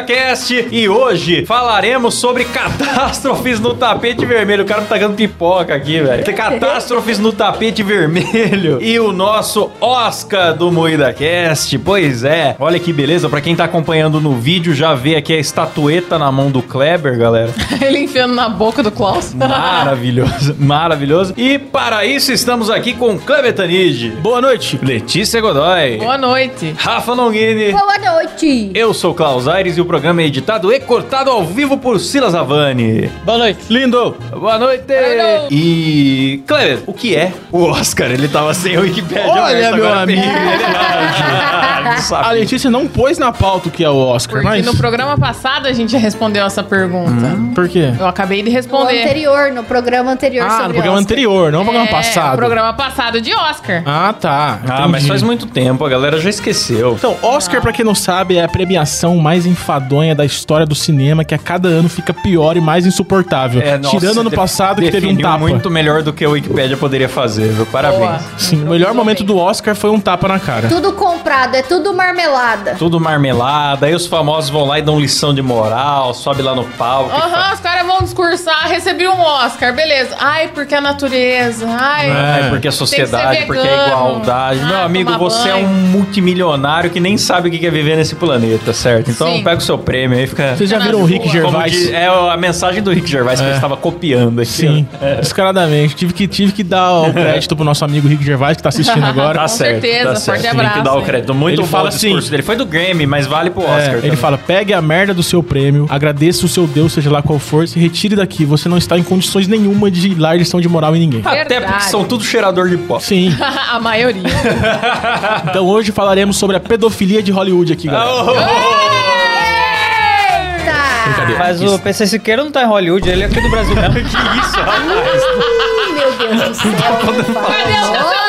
Cast. E hoje falaremos sobre catástrofes no tapete vermelho. O cara tá tacando pipoca aqui, velho. Tem Catástrofes no tapete vermelho e o nosso Oscar do Moída Cast. Pois é, olha que beleza. Pra quem tá acompanhando no vídeo, já vê aqui a estatueta na mão do Kleber, galera. Ele enfiando na boca do Klaus. Maravilhoso, maravilhoso. E para isso estamos aqui com Kleber Tanid, Boa noite. Letícia Godoy, Boa noite. Rafa Longini. Boa noite! Eu sou Klaus Aires e o programa é editado e cortado ao vivo por Silas Boa noite. Lindo. Boa noite! noite. E. Kleber, o que é o Oscar? Ele tava sem o Wikipedia. Olha, meu agora amigo. sabe. A Letícia não pôs na pauta o que é o Oscar, Porque mas... no programa passado a gente já respondeu essa pergunta. Por quê? Eu acabei de No responder. anterior, no programa anterior Ah, sobre no programa Oscar. anterior, não no programa É, passado. O programa passado de Oscar. Ah, tá. Ah, mas faz muito tempo, a galera já esqueceu. Então, Oscar, pra quem não sabe, é a premiação mais enfadonha da história do cinema, que a cada ano fica pior e mais insuportável. É, nossa, Tirando ano passado, que teve um tapa. muito melhor do que o Wikipedia poderia fazer, viu? Parabéns. Boa. Sim, o melhor momento do Oscar foi um tapa na cara. Tudo comprado, é tudo marmelada. Tudo marmelada, aí os famosos vão lá e dão lição de moral, sobe lá no palco. Aham, os caras vão discursar, recebi um Oscar, beleza. Ai, porque a natureza. Ai, Ai, porque a sociedade, porque a vegano. igualdade. Meu Ai, amigo, tomar você é banho. um multimilionário que nem sabe o que é viver nesse planeta, certo? Então Sim. pega o seu prêmio aí, fica. Vocês já viram o Rick Gervais? diz- é a mensagem do Rick Gervais que É. ele estava copiando aqui. Sim, ó. descaradamente. Tive que, tive que dar o crédito pro nosso amigo Rick Gervais, que tá assistindo agora. Tá Com certo, certeza, tá forte certo. Tem que abraço, dar o crédito. Muito Ele bom fala o discurso assim- dele. Foi do Grammy, mas vale pro Oscar. É, ele também. fala: pegue a merda do seu prêmio, agradeça o seu Deus, seja lá qual for, se retire daqui. Você não está em condições nenhuma de dar lição de moral em ninguém. Até Verdade. porque são tudo cheirador de pó. Sim. a maioria. Então hoje falaremos sobre a pedofilia de Hollywood aqui, galera. Tá. Mas o PC Siqueira não tá em Hollywood, ele é aqui do Brasil mesmo. que isso, rapaz? Meu Deus do céu. Cadê o?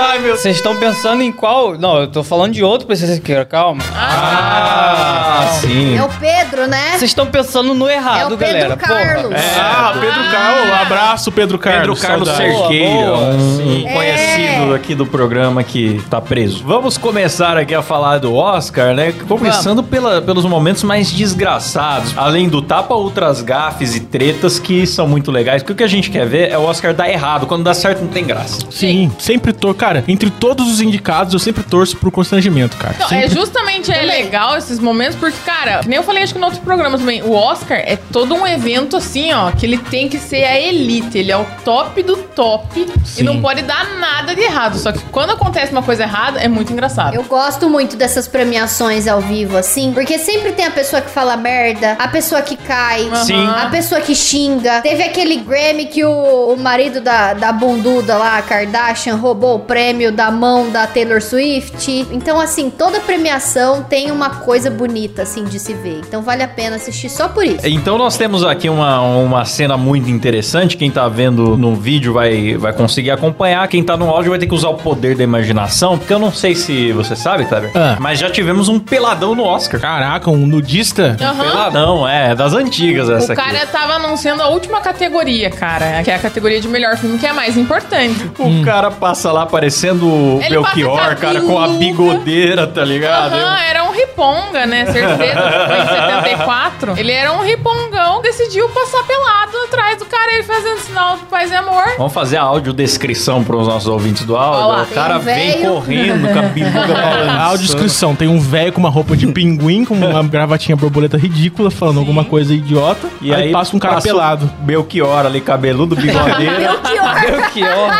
Ai, meu Vocês estão pensando em qual? Não, eu tô falando de outro PC Siqueira, calma. Ah, sim. É o Pedro, né? Vocês estão pensando no É errado, o Pedro galera. Carlos. Ah, Pedro Carlos. Abraço, Pedro Pedro Carlos. Carlos saudade. Cerqueira, Boa, boa, um, sim. um conhecido É. aqui do programa que tá preso. Vamos começar aqui a falar do Oscar, né? Começando pela- pelos momentos mais desgraçados. Além do tapa, outras gafes e tretas que são muito legais. Porque o que a gente quer ver é o Oscar dar errado. Quando dá certo, não tem graça. Sim, sempre torço. Cara, entre todos os indicados, eu sempre torço pro constrangimento, cara. Não, Sempre. é justamente é legal esses momentos, porque, cara, que nem eu falei acho que no outro programa também, o Oscar é todo um evento assim, ó, que ele tem que ser a elite, ele é o top do top Sim. e não pode dar nada de errado. Só que quando acontece uma coisa errada, é muito engraçado. Eu gosto muito dessas premiações ao vivo, assim, porque sempre tem a pessoa que fala merda, a pessoa que cai, Sim. a pessoa que xinga. Teve aquele Grammy que o, o marido da, da bunduda lá, a Kardashian, roubou o prêmio da mão da Taylor Swift. Então, assim, toda premiação tem uma coisa bonita, assim, de se ver. Então vale a pena assistir só por isso. Então nós temos aqui uma, uma cena muito interessante. Quem tá vendo no vídeo vai, vai conseguir acompanhar. Quem tá no áudio vai ter que usar o poder da imaginação. Porque eu não sei se você sabe, Kleber, Ah. mas já tivemos um peladão no Oscar. Caraca, um nudista? Aham. Peladão, é, das antigas essa O cara aqui. tava anunciando a última categoria, cara, que é a categoria de melhor filme, que é a mais importante. O cara passa lá parecendo o Ele Belchior, cara, com a bigodeira, tá ligado? Aham, era um riponga, né? Certeza, foi em 74. Ele era um ripongão, decidiu passar pelado atrás do cara, ele fazendo sinal de paz e amor. Vamos fazer a audiodescrição para os nossos ouvintes do áudio. Ó lá, o cara vem velho. correndo com a biluga balançando. A audiodescrição tem um velho com uma roupa de pinguim, com uma gravatinha borboleta ridícula, falando alguma coisa idiota. E aí, passa um cara pelado. Belchior ali, cabeludo, bigodeira. Belchior.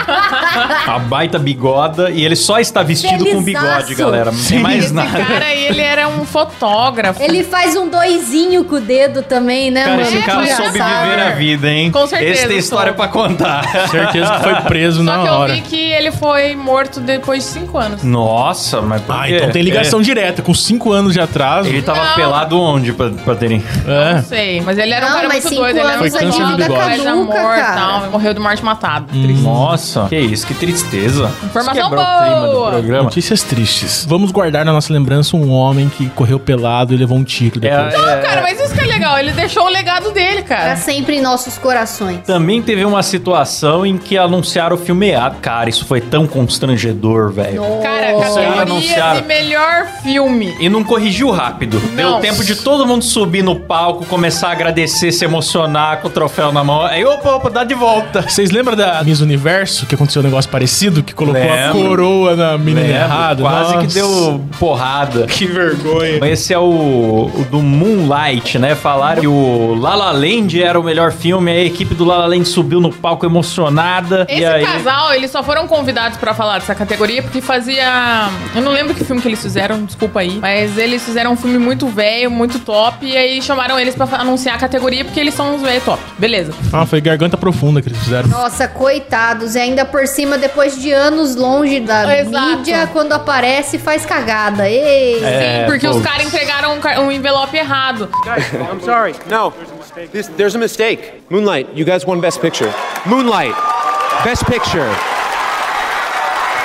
a baita bigoda. E ele só está vestido com bigode, Felizaço. galera. Não tem mais Esse nada. cara, ele era um fotógrafo. Ele faz um doisinho com o dedo também, né, Cara, mano? esse cara soube engraçado. viver a vida, hein? Com certeza, Esse tem história soube. pra contar. Certeza que foi preso Só na que eu hora. vi que ele foi morto depois de cinco anos. Nossa, mas por Ah, quê? então tem ligação É. direta. Com cinco anos de atraso. Ele tava Não. pelado onde pra, pra terem? É. Não sei, mas ele era um Não, cara mas muito cinco doido. Ele era um anos zoólogo, a dívida atrás de caduca, amor e cara. tal. Morreu de morte matada. Triste. Nossa, que isso, que tristeza. Informação Isso quebrou o clima do boa. programa. Notícias tristes. Vamos guardar na nossa lembrança um homem que correu pelado e levou um tiro É, depois. é, Cara, mas isso que é legal. Ele deixou o legado dele, Pra cara. sempre em nossos corações. Também teve uma situação em que anunciaram o filme errado. Cara, isso foi tão constrangedor, velho. Cara, Os caras categoria anunciaram. de melhor filme. E não corrigiu rápido. Deu Não. tempo de todo mundo subir no palco, começar a agradecer, se emocionar com o troféu na mão. Aí, opa, opa, dá de volta. Vocês lembram da Miss Universo, que aconteceu um negócio parecido? Que colocou a Lembro. coroa na menina Lembro, errada? Quase Nossa. que deu porrada. Que vergonha. Esse é o, o do Moonlight, né? Falaram que o La La Land era o melhor filme, a equipe do La La Land subiu no palco emocionada. Esse e aí... casal, eles só foram convidados pra falar dessa categoria porque fazia. Eu não lembro que filme que eles fizeram, desculpa aí. Mas eles fizeram um filme muito velho, muito top. E aí chamaram eles pra fa- anunciar a categoria porque eles são os velhos top. Beleza. Ah, foi garganta profunda que eles fizeram. Nossa, coitados. E ainda por cima, depois de anos longe da Exato. mídia, quando aparece, faz cagada. Ei! É, Sim, porque pô. os caras entregaram um, um envelope errado. I'm sorry. No, this, there's a mistake. Moonlight, you guys won Best Picture. Moonlight, Best Picture.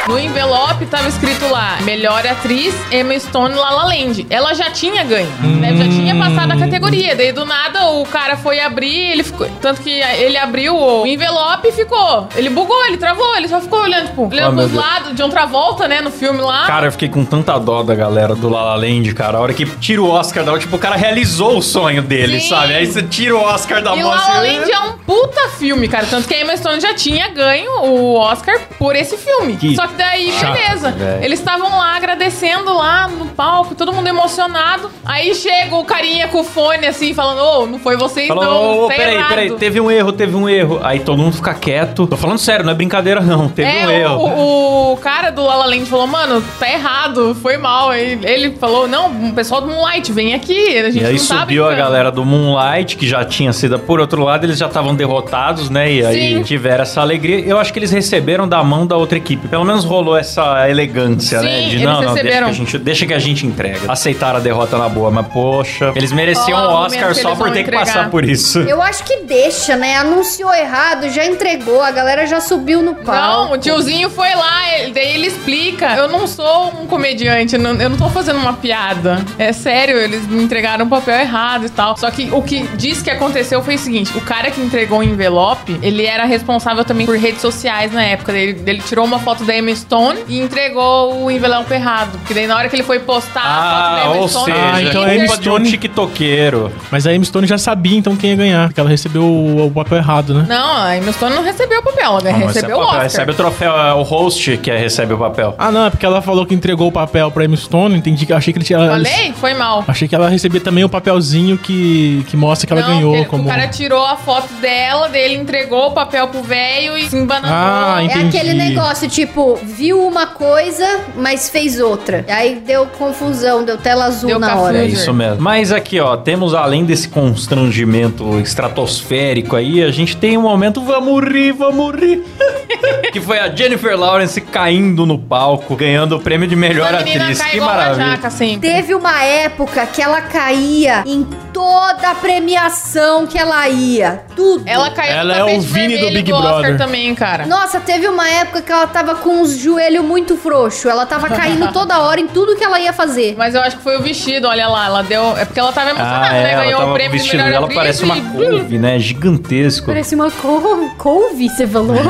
No envelope tava escrito lá, melhor atriz, Emma Stone La La Land. Ela já tinha ganho, né? Já tinha passado a categoria. Daí do nada o cara foi abrir, ele ficou. Tanto que ele abriu o envelope e ficou. Ele bugou, ele travou, ele só ficou olhando, tipo, olhando Ah, pros lados de outra volta, né? No filme lá. Cara, eu fiquei com tanta dó da galera do La La Land, cara. A hora que tira o Oscar da tipo, o cara realizou o sonho dele, Sim. sabe? Aí você tira o Oscar da E mão La La assim, Land é um puta filme, cara. Tanto que a Emma Stone já tinha ganho o Oscar por esse filme. Que Só que daí, chato, beleza. velho. Eles estavam lá agradecendo lá no palco, todo mundo emocionado. Aí chega o carinha com o fone assim, falando: Ô, não foi vocês Falou, não. ô, tá peraí, errado." peraí, teve um erro, teve um erro. Aí todo mundo fica quieto. Tô falando sério, não é brincadeira não, teve É, um erro. o, o cara do La La Land falou, mano, tá errado, foi mal. Aí ele falou, não, o pessoal do Moonlight, vem aqui, a gente E aí não tá subiu a brincando." galera do Moonlight, que já tinha sido. Por outro lado, eles já estavam derrotados, né? E aí Sim. tiveram essa alegria. Eu acho que eles receberam da mão da outra equipe. Pelo menos rolou essa elegância, Sim, né? De eles não, não, deixa que, a gente, deixa que a gente entrega. Aceitaram a derrota na boa, mas poxa, eles mereciam o o Oscar momento que só por ter que entregar. passar por isso. Eu acho que deixa, né? Anunciou errado, já entregou, a galera já subiu no palco. Não, o tiozinho foi lá, ele- daí ele explica. Eu não sou um comediante, não- eu não tô fazendo uma piada. É sério, eles me entregaram o papel errado e tal. Só que o que diz que aconteceu foi o seguinte: o cara que entregou o envelope, ele era responsável também por redes sociais na época. Ele, ele tirou uma foto da Emma Stone e entregou o envelope errado. Porque daí na hora que ele foi postar a foto da Ah, Emma Stone. seja, Ah, então é a Emma culpa de um Stone- tiktokeiro. Mas a Emma Stone já sabia então quem ia ganhar, porque ela recebeu o, o papel errado, né? Não, a Emma Stone não recebeu o papel, ela Não, recebeu o papel, Oscar. Recebe o troféu, é o host que recebe o papel. Ah, não, é porque ela falou que entregou o papel pra Emma Stone, entendi que achei que ele tinha. Falei? Foi mal. Achei que ela recebia também o papelzinho que, que mostra que ela Não, ganhou porque como. O cara tirou a foto dela, dele entregou o papel pro velho e se embananou. Ah, É entendi. aquele negócio, tipo, viu uma coisa, mas fez outra. Aí deu confusão, deu tela azul Deu na cafuso. hora. É isso mesmo. Mas aqui, ó, temos além desse constrangimento estratosférico aí, a gente tem um momento vamos rir, vamos rir. que foi a Jennifer Lawrence caindo no palco, ganhando o prêmio de melhor a menina atriz. cai Que maravilha. jaca, assim. Teve uma época que ela caía em toda a premiação que ela ia. Tudo. Ela caiu Ela no é o Vini do Big Oscar Brother. também, cara. Nossa, teve uma época que ela tava com os joelhos muito frouxos. Ela tava caindo toda hora em tudo que ela ia fazer. Mas eu acho que foi o vestido, olha lá. Ela deu. É porque ela tava emocionada, Ah, né? é, ela Ganhou tava o prêmio de vestido melhor dela parece uma e- couve, né? Gigantesco. Parece uma couve, couve você falou?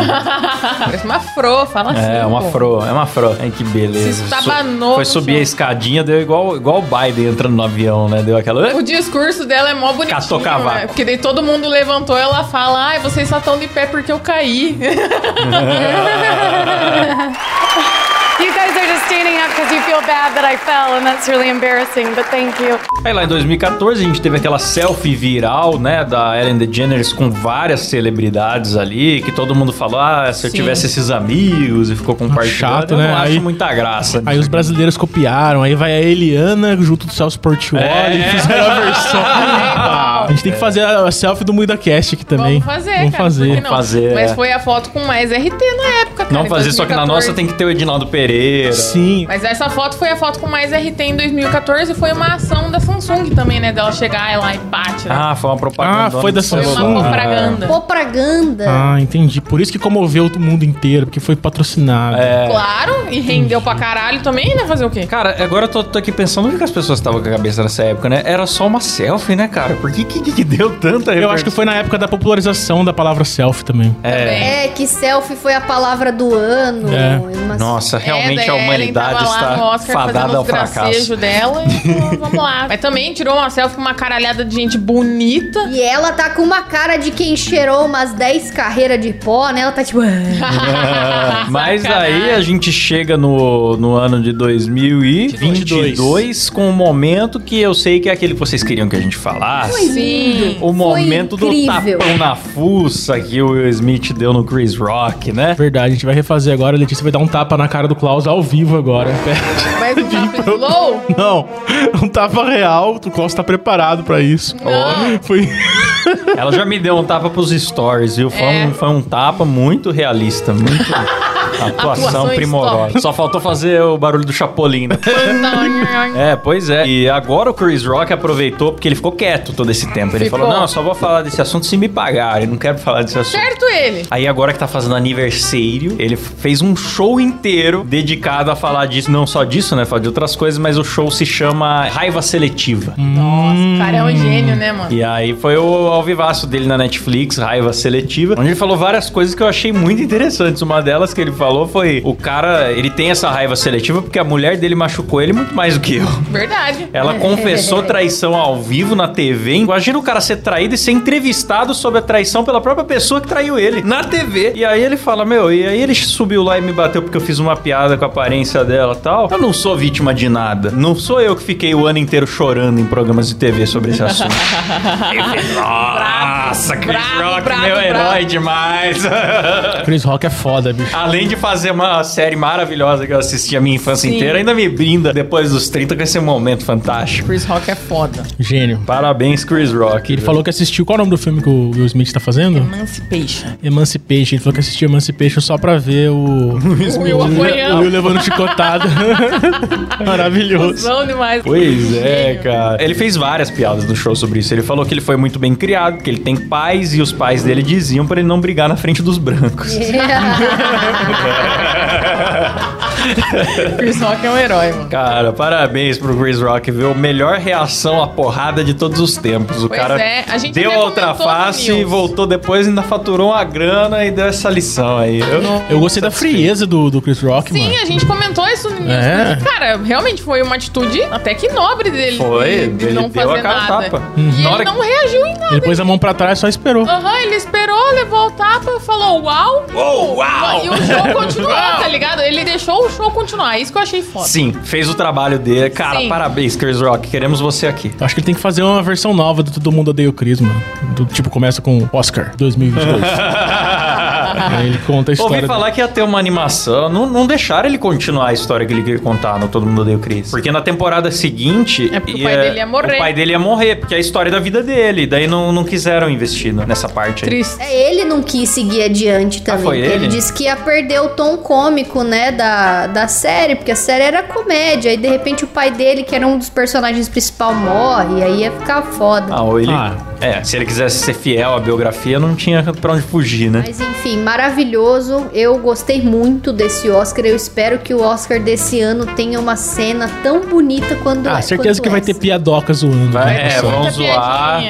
Parece uma fro, fala assim. É, uma pô. fro, é uma fro. Ai, que beleza. Se estabanou Foi no subir chão. a escadinha, deu igual, igual o Biden entrando no avião, né? Deu aquela... O discurso dela é mó bonitinho, Catou cavaco. né? Porque daí todo mundo levantou ela fala, ai, vocês só estão de pé porque eu caí. You guys are just standing up because you feel bad that I fell, and that's really embarrassing, but thank you. Aí lá em 2014 a gente teve aquela selfie viral, né, da Ellen DeGeneres com várias celebridades ali, que todo mundo falou, ah, se eu Sim. tivesse esses amigos e ficou compartilhando, Chato, eu né? não Aí- acho muita graça. Aí os brasileiros copiaram, aí vai a Eliana junto do Celso Portioli É. e fizeram a versão. a gente tem que fazer a selfie do MuidaCast aqui também. Vamos fazer, Vamos cara. fazer. não? Fazer, Mas é. foi a foto com mais RT na época, Não fazer, só que na 2014. nossa tem que ter o Edinaldo Pereira. Sim. Mas essa foto foi a foto com mais RT em 2014 e foi uma ação da Samsung também, né? Dela chegar lá e bate. né? Ah, foi uma propaganda. Ah, foi da do foi. Samsung. uma propaganda. Propaganda. Ah, entendi. Por isso que comoveu o mundo inteiro, porque foi patrocinado. É. Claro, e rendeu pra caralho também, né? Fazer o quê? Cara, agora eu tô, tô aqui pensando onde que as pessoas estavam com a cabeça nessa época, né? Era só uma selfie, né, cara? Por que que, que deu tanta Eu acho que foi na época da popularização da palavra selfie também. Também. É, que selfie foi a palavra do ano. É. Umas- Nossa, realmente É, a humanidade tava lá no está Oscar fadada fazendo ao os fracasso. gracejos dela e falou, vamos lá. Mas também tirou uma selfie com uma caralhada de gente bonita. E ela tá com uma cara de quem cheirou umas 10 carreiras de pó, né? Ela tá tipo. Mas Sacanagem. aí a gente chega no, no ano de 2022 com um momento que eu sei que é aquele que vocês queriam que a gente falasse. Sim. O momento do tapão na fuça que o Will Smith deu no Chris Rock, né? Verdade, a gente vai refazer agora. A Letícia vai dar um tapa na cara do Klaus ao vivo agora. Mas um tapa slow? Não, um tapa real. O Klaus tá preparado pra isso. Não. Foi. Ela já me deu um tapa pros stories, viu? Foi, É. um, foi um tapa muito realista, muito atuação Atuação primorosa. Só faltou fazer o barulho do Chapolin, né? É, pois é. E agora o Chris Rock aproveitou porque ele ficou quieto todo esse tempo. Ele Ficou. falou: não, só vou falar desse assunto se me pagarem. Não quero falar desse assunto. certo ele. Aí agora que tá fazendo aniversário, ele fez um show inteiro dedicado a falar disso, não só disso, né, falar de outras coisas, mas o show se chama Raiva Seletiva. Nossa, o cara é um gênio, né, mano? E aí foi o alvivaço dele na Netflix, Raiva Seletiva, onde ele falou várias coisas que eu achei muito interessantes. Uma delas que ele falou foi: o cara, ele tem essa raiva seletiva porque a mulher dele machucou ele muito mais do que eu. Verdade. Ela confessou traição ao vivo na TV. Imagina o cara ser traído e ser entrevistado sobre a traição pela própria pessoa que traiu ele na TV. E aí ele fala: Meu, e aí ele subiu lá e me bateu porque eu fiz uma piada com a aparência dela e tal. Eu não sou vítima de nada. Não sou eu que fiquei o ano inteiro chorando em programas de TV sobre esse assunto. Nossa, Chris bravo, Rock, bravo, meu bravo. herói demais. Chris Rock é foda, bicho. Além de fazer uma série maravilhosa que eu assisti a minha infância Sim. inteira, ainda me brinda depois dos 30 com esse momento fantástico. Chris Rock é foda. Gênio. Parabéns, Chris Rock. Ele falou que assistiu. Qual é o nome do filme que o Will Smith tá fazendo? Emancipation. Emancipation. Ele falou que assistiu Emancipation só pra ver o. O Will o apoiando. Will levando chicotada. Maravilhoso. Cusão demais. Pois é, Gênio. cara. Ele fez várias piadas no show sobre isso. Ele falou que ele foi muito bem criado, que ele tem pais e os pais dele diziam pra ele não brigar na frente dos brancos. Chris Rock é um herói, mano. Cara, parabéns pro Chris Rock, viu? Melhor reação à porrada de todos os tempos. O Pois cara é, a gente deu a outra face e voltou depois, ainda faturou uma grana e deu essa lição aí. Eu, Eu gostei da frieza do, do Chris Rock, Sim, mano. a gente comentou isso no início. É. Cara, realmente foi uma atitude até que nobre dele. Foi, de, de ele não deu fazer a cara nada. tapa. E Na ele hora não reagiu em nada. Ele pôs a mão pra trás e só esperou. Aham, ele esperou, levou o tapa, falou uau. Oh, uau! E o show continuou, tá ligado? Ele deixou o show continuar. Isso que eu achei foda. Sim, fez o trabalho dele. Cara, Sim. parabéns, Chris Rock. Queremos você aqui. Eu Acho que ele tem que fazer uma versão nova do Todo Mundo Odeia o Chris, mano. Do, tipo, começa com Oscar 2022. Aí ele conta a história. Ouvi falar que ia ter uma animação. Não, não deixaram ele continuar a história que ele queria contar no Todo Mundo Odeia o Chris. Porque na temporada seguinte... É porque o pai dele ia morrer. O pai dele ia morrer, porque é a história da vida dele. Daí não, não quiseram investir nessa parte aí. Triste. É, ele não quis seguir adiante também. foi porque ele? disse que ia perder o tom cômico, né, da, da série, porque a série era comédia. E de repente o pai dele, que era um dos personagens principal, morre. E aí ia ficar foda. Ah, ou ele... Ah. É, se ele quisesse ser fiel à biografia, não tinha pra onde fugir, né? Mas enfim, maravilhoso. Eu gostei muito desse Oscar. Eu espero que o Oscar desse ano tenha uma cena tão bonita quando Ah, certeza quanto que vai ter essa. piadoca zoando. Vai, né, é, vão zoar.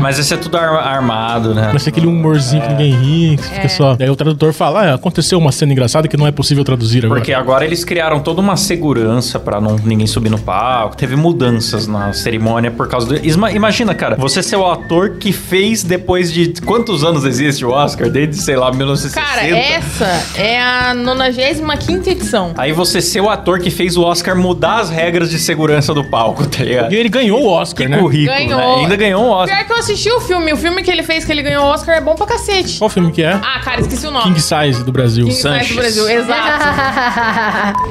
Mas esse é tudo ar- armado, né? Vai ser aquele humorzinho que ninguém ri, que É. fica só. Daí o tradutor fala: ah, aconteceu uma cena engraçada que não é possível traduzir agora. Porque agora eles criaram toda uma segurança pra não ninguém subir no palco. Teve mudanças na cerimônia por causa do. Isma- Imagina, cara, você ser o ator que fez depois de quantos anos existe o Oscar? Desde, sei lá, 1960. Cara, essa é a 95 edição. Aí você ser o ator que fez o Oscar mudar as regras de segurança do palco, tá ligado? E ele ganhou o Oscar, Que né? currículo, Ganhou. né? Ainda ganhou um Oscar. Pior que eu assisti o filme. O filme que ele fez, que ele ganhou o Oscar, é bom pra cacete. Qual filme que é? Ah, cara, esqueci o nome. King Size do Brasil. King Size Sanches. do Brasil, exato.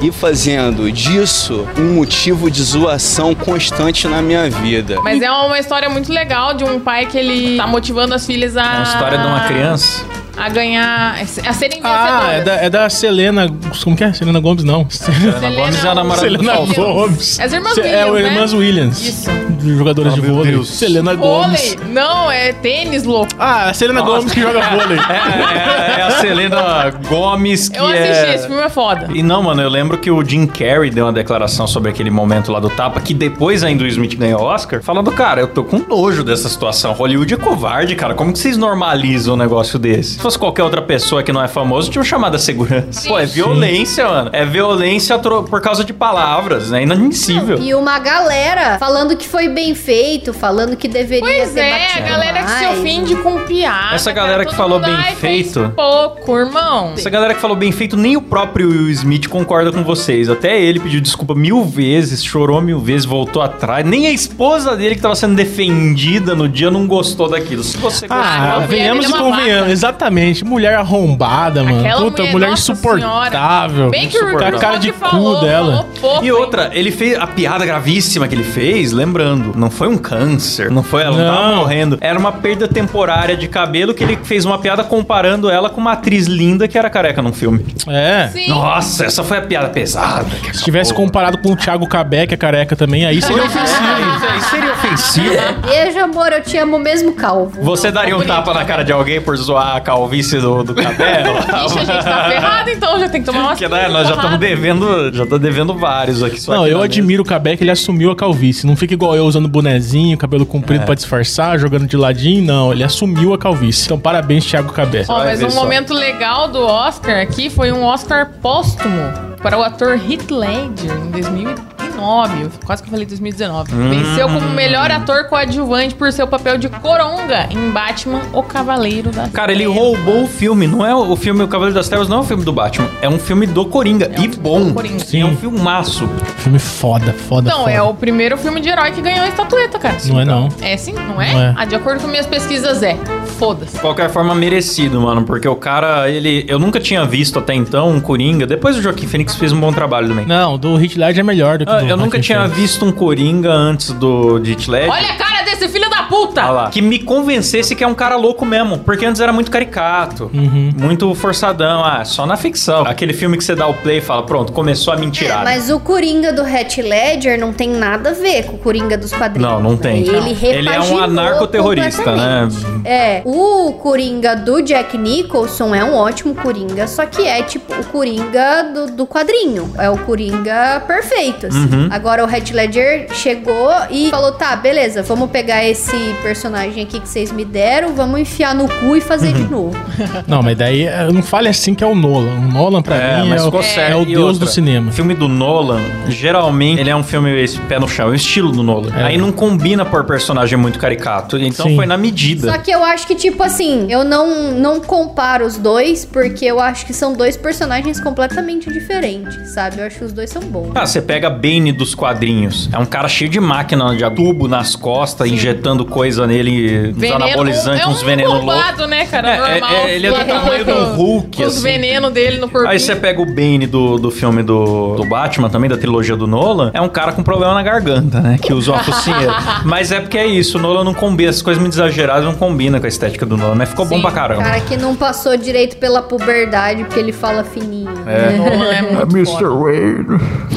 e fazendo disso um motivo de zoação constante na minha vida. Mas é uma história muito legal de um pai que ele tá motivando as filhas a... É a história de uma criança. a ganhar, a serem Ah, é da, é da Selena. Como que é? Selena Gomes, não. Selena Gomes é a namorada do Selena. Gomes. As irmãs Se- É o Williams, né? Irmãs Williams. Isso. De jogadores Oh, de meu vôlei. Deus. Selena Gomes. Vôlei. Não, é tênis, louco. Ah, a Selena Gomes que joga vôlei. É, é a Selena Gomes que Eu assisti, é... esse filme é foda. E não, mano, eu lembro que o Jim Carrey deu uma declaração sobre aquele momento lá do tapa, que depois ainda o Smith ganhou o Oscar, falando, cara, eu tô com nojo dessa situação. Hollywood é covarde, cara. Como que vocês normalizam um negócio desse? Se fosse qualquer outra pessoa que não é famoso, tinha chamado a segurança. Pô, é violência, mano. É violência por causa de palavras, né? Inadmissível. E uma galera falando que foi bem feito, falando que deveria Pois ter é, a galera que se mais. ofende com piada. Essa cara, galera que todo falou bem "Ai, fez feito." pouco, irmão. Essa galera que falou bem feito, nem o próprio Will Smith concorda com vocês. Até ele pediu desculpa mil vezes, chorou mil vezes, voltou atrás. Nem a esposa dele, que tava sendo defendida no dia, não gostou daquilo. Se você gostou, Ah, venhamos e é uma convenhamos. Exatamente. Mulher arrombada, mano. Aquela Puta, mulher, insuportável. Bem que Com a cara de cu falou, dela. falou pouco, E hein? outra, ele fez a piada gravíssima que ele fez, lembrando, não foi um câncer, não foi ela não tava Não. morrendo, era uma perda temporária de cabelo que ele fez uma piada comparando ela com uma atriz linda que era careca num filme. É. Sim. Nossa, essa foi a piada pesada. que Se tivesse comparado com o Thiago Cabé, que é careca também, aí seria ofensivo. Isso seria ofensivo. Beijo, amor, eu te amo mesmo calvo. Você daria um tapa na cara de alguém por zoar a calvície do, do cabelo? Ixi, a gente tá ferrado, então já tem que tomar uma Porque, né, nós já estamos devendo, já tô devendo vários aqui. só Não, aqui eu admiro o Cabé que ele assumiu a calvície. Não fica igual eu usando bonezinho, cabelo comprido é. pra disfarçar, jogando de ladinho. Não, ele assumiu a calvície. Então, parabéns, Thiago Cabé. Oh, mas um só. momento legal do Oscar aqui foi um Oscar póstumo para o ator Heath Ledger em 2013. 2019. Quase que eu falei 2019. Hum. Venceu como melhor ator coadjuvante por seu papel de Coronga em Batman, O Cavaleiro das Cara, Trevas. ele roubou o filme. Não é o filme O Cavaleiro das Trevas, não é o filme do Batman. É um filme do Coringa. É um e bom. Coringa. Sim. É um filmaço. Filme foda, foda, não foda. é o primeiro filme de herói que ganhou a estatueta, cara. Não é não. É sim, não é? Não é. Ah, de acordo com minhas pesquisas, é. Foda-se. Qualquer forma, merecido, mano. Porque o cara, ele... Eu nunca tinha visto até então um Coringa. Depois o Joaquim Phoenix fez um bom trabalho também. Não, do Heath Ledger é melhor do que ah, eu nunca tinha visto um Coringa antes do de Heath Ledger. Olha a cara desse filho puta! Ah. Que me convencesse que é um cara louco mesmo. Porque antes era muito caricato. Uhum. Muito forçadão. Ah, só na ficção. Aquele filme que você dá o play e fala, pronto, começou a mentirada. É, mas o Coringa do Heath Ledger não tem nada a ver com o Coringa dos quadrinhos. Não, não tem. Ele, Não. Ele é um anarcoterrorista, né? É, o Coringa do Jack Nicholson é um ótimo Coringa, só que é tipo o Coringa do, do quadrinho. É o Coringa perfeito, assim. Uhum. Agora o Heath Ledger chegou e falou, tá, beleza, vamos pegar esse personagem aqui que vocês me deram, vamos enfiar no cu e fazer Uhum. de novo. Não, mas daí é, não fale assim que é o Nolan. O Nolan, pra É, mim, é, o, é certo. o deus outra, do cinema. O filme do Nolan, geralmente, ele é um filme esse pé no chão, é o estilo do Nolan. É. Aí não combina por personagem muito caricato. Então Sim. foi na medida. Só que eu acho que, tipo assim, eu não, não comparo os dois, porque eu acho que são dois personagens completamente diferentes, sabe? Eu acho que os dois são bons. Ah, você pega Bane dos quadrinhos. É um cara cheio de máquina de tubo nas costas, injetando coisa nele, uns anabolizantes, é um uns venenos loucos. né, cara? É, é, Normal. é, ele é do tamanho do Hulk, Os assim. venenos dele no corpo. Aí você pega o Bane do, do filme do, do Batman, também da trilogia do Nolan, é um cara com problema na garganta, né? Que usa uma focinheira. Mas é porque é isso, o Nolan não combina, essas coisas muito exageradas não combinam com a estética do Nolan, mas ficou bom Sim. pra caramba. Cara que não passou direito pela puberdade, porque ele fala fininho. É. né? Nolan é muito foda. Wayne,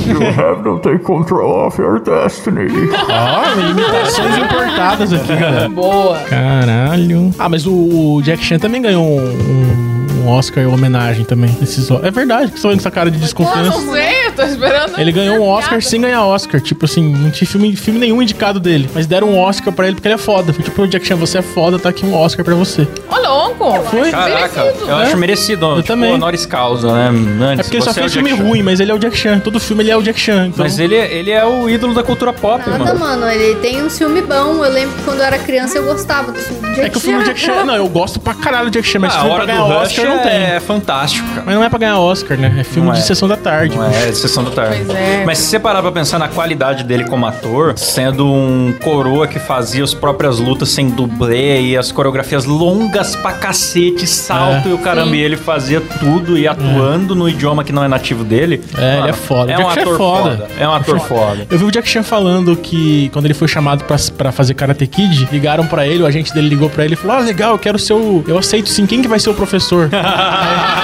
you have to take control of your destiny. Ó, imitações importadas aqui, galera. Boa. Caralho. Ah, mas o, o Jack Chan também ganhou um, um- um Oscar em homenagem também. Esses, é verdade que você essa cara de desconfiança. não sei, eu tô esperando. Ele ganhou um Oscar sem ganhar Oscar. Tipo assim, não tinha filme, filme nenhum indicado dele. Mas deram um Oscar pra ele porque ele é foda. Tipo, Jack Chan, você é foda, tá aqui um Oscar pra você. Ô, louco. Foi? Caraca, Merecido. eu É. acho merecido. Eu tipo, também. honoris causa, né? Antes, É porque ele só é fez Jack filme Chan. ruim, mas ele é o Jack Chan. Todo filme ele é o Jack Chan. Então... Mas ele, ele é o ídolo da cultura pop, Nada, mano. mano, ele tem um filme bom. Eu lembro que quando eu era criança eu gostava do filme do Jack É que o filme do Jack Chan. Não, eu gosto pra caralho do Jack Chan, mas Ah, se a for hora pra do ganhar Rush Oscar, não tem. é fantástico, cara. Mas não é pra ganhar Oscar, né? É filme Não de é. sessão da tarde. Não é, é de sessão da tarde. Pois é. Mas se você parar pra pensar na qualidade dele como ator, sendo um coroa que fazia as próprias lutas sem dublê e as coreografias longas pra cacete, salto É. e o caramba, Sim. e ele fazia tudo e atuando no idioma que não é nativo dele. É, ele é foda. É O um Jack Chan é ator foda. foda. É um ator foda. Eu vi o Jack Chan falando que quando ele foi chamado pra, pra fazer Karate Kid, ligaram pra ele, o agente dele ligou pra ele e falou: Ah, legal, eu quero ser o. Eu aceito sim, quem que vai ser o professor?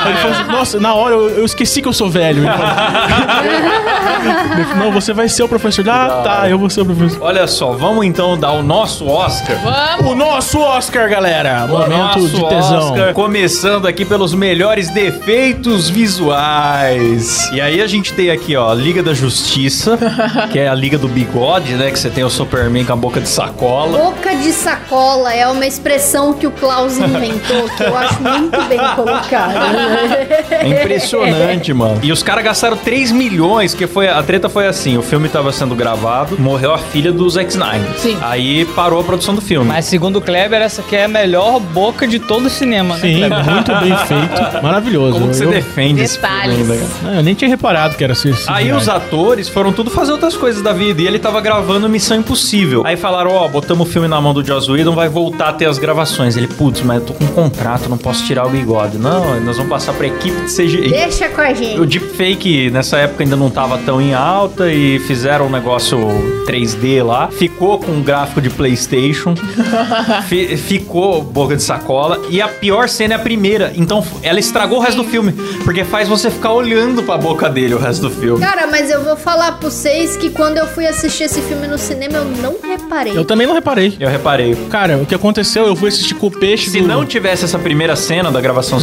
Ele falou assim, Nossa, na hora eu, eu esqueci que eu sou velho. Ele falou, Não, você vai ser o professor. Ah, tá, eu vou ser o professor. Olha só, vamos então dar o nosso Oscar. Vamos! O nosso Oscar, galera! Momento Nosso de tesão. Oscar, começando aqui pelos melhores defeitos visuais. E aí a gente tem aqui, ó, Liga da Justiça, que é a Liga do Bigode, né? Que você tem o Superman com a boca de sacola. Boca de sacola é uma expressão que o Klaus inventou, que eu acho muito bem colocada. É impressionante, mano. E os caras gastaram 3 milhões, que foi. A treta foi assim: o filme tava sendo gravado, morreu a filha do Zack Snyder. Sim. Aí parou a produção do filme. Mas segundo o Kleber, essa aqui é a melhor boca de todo o cinema, né, Sim, Kleber? muito bem feito. Maravilhoso. Como que você eu, defende esse filme Detalhes. ainda, cara? Não, eu nem tinha reparado que era assim. Aí os atores foram tudo fazer outras coisas da vida e ele tava gravando Missão Impossível. Aí falaram, ó, botamos o filme na mão do Joss Whedon, vai voltar a ter as gravações. Ele, putz, mas eu tô com um contrato, não posso tirar o bigode. Não, nós vamos passar pra equipe de CGI. Deixa com a gente. O deepfake nessa época ainda não tava tão em alta e fizeram um negócio 3D lá. Ficou com um gráfico de PlayStation. Fi- ficou boca de sacola. E a pior cena é a primeira. Então ela estragou o resto do filme. Porque faz você ficar olhando pra boca dele o resto do filme. Cara, mas eu vou falar pra vocês que quando eu fui assistir esse filme no cinema, eu não reparei. Eu também não reparei. Eu reparei. Cara, o que aconteceu, eu fui assistir com o peixe Se do- não tivesse essa primeira cena da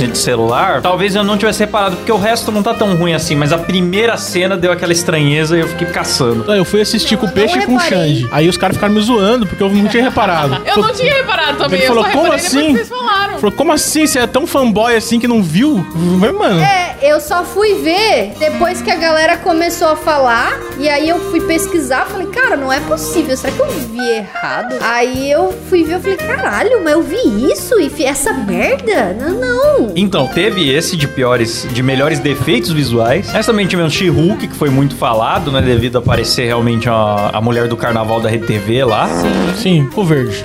de celular, talvez eu não tivesse reparado, porque o resto não tá tão ruim assim, mas a primeira cena deu aquela estranheza e eu fiquei caçando. Eu fui assistir com o peixe e com o. Xande. Aí os caras ficaram me zoando, porque eu não tinha reparado. Eu não tinha reparado também, Ele eu falou, só como assim? Falaram. Falou, como assim? Você é tão fanboy assim que não viu? Mas, mano. É, eu só fui ver depois que a galera começou a falar. E aí eu fui pesquisar. Falei, cara, não é possível. Será que eu vi errado? Aí eu fui ver. Eu falei, caralho, mas eu vi isso e fi- essa merda? Não, não. Então, teve esse de piores, de melhores defeitos visuais. Mas também tivemos She-Hulk, que foi muito falado, né? Devido a aparecer realmente a, a mulher do carnaval da RedeTV lá. Sim, o verde.